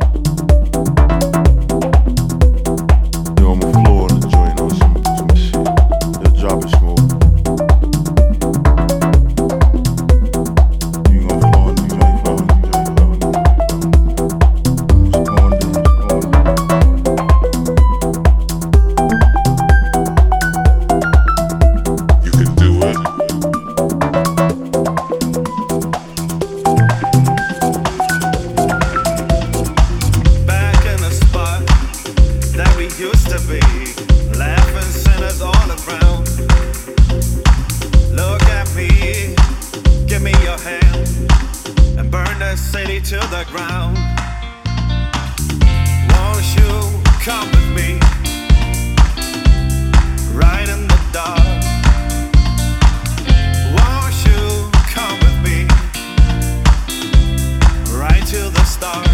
Thank to the ground. Won't you come with me? Right in the dark. Won't you come with me? Right to the stars.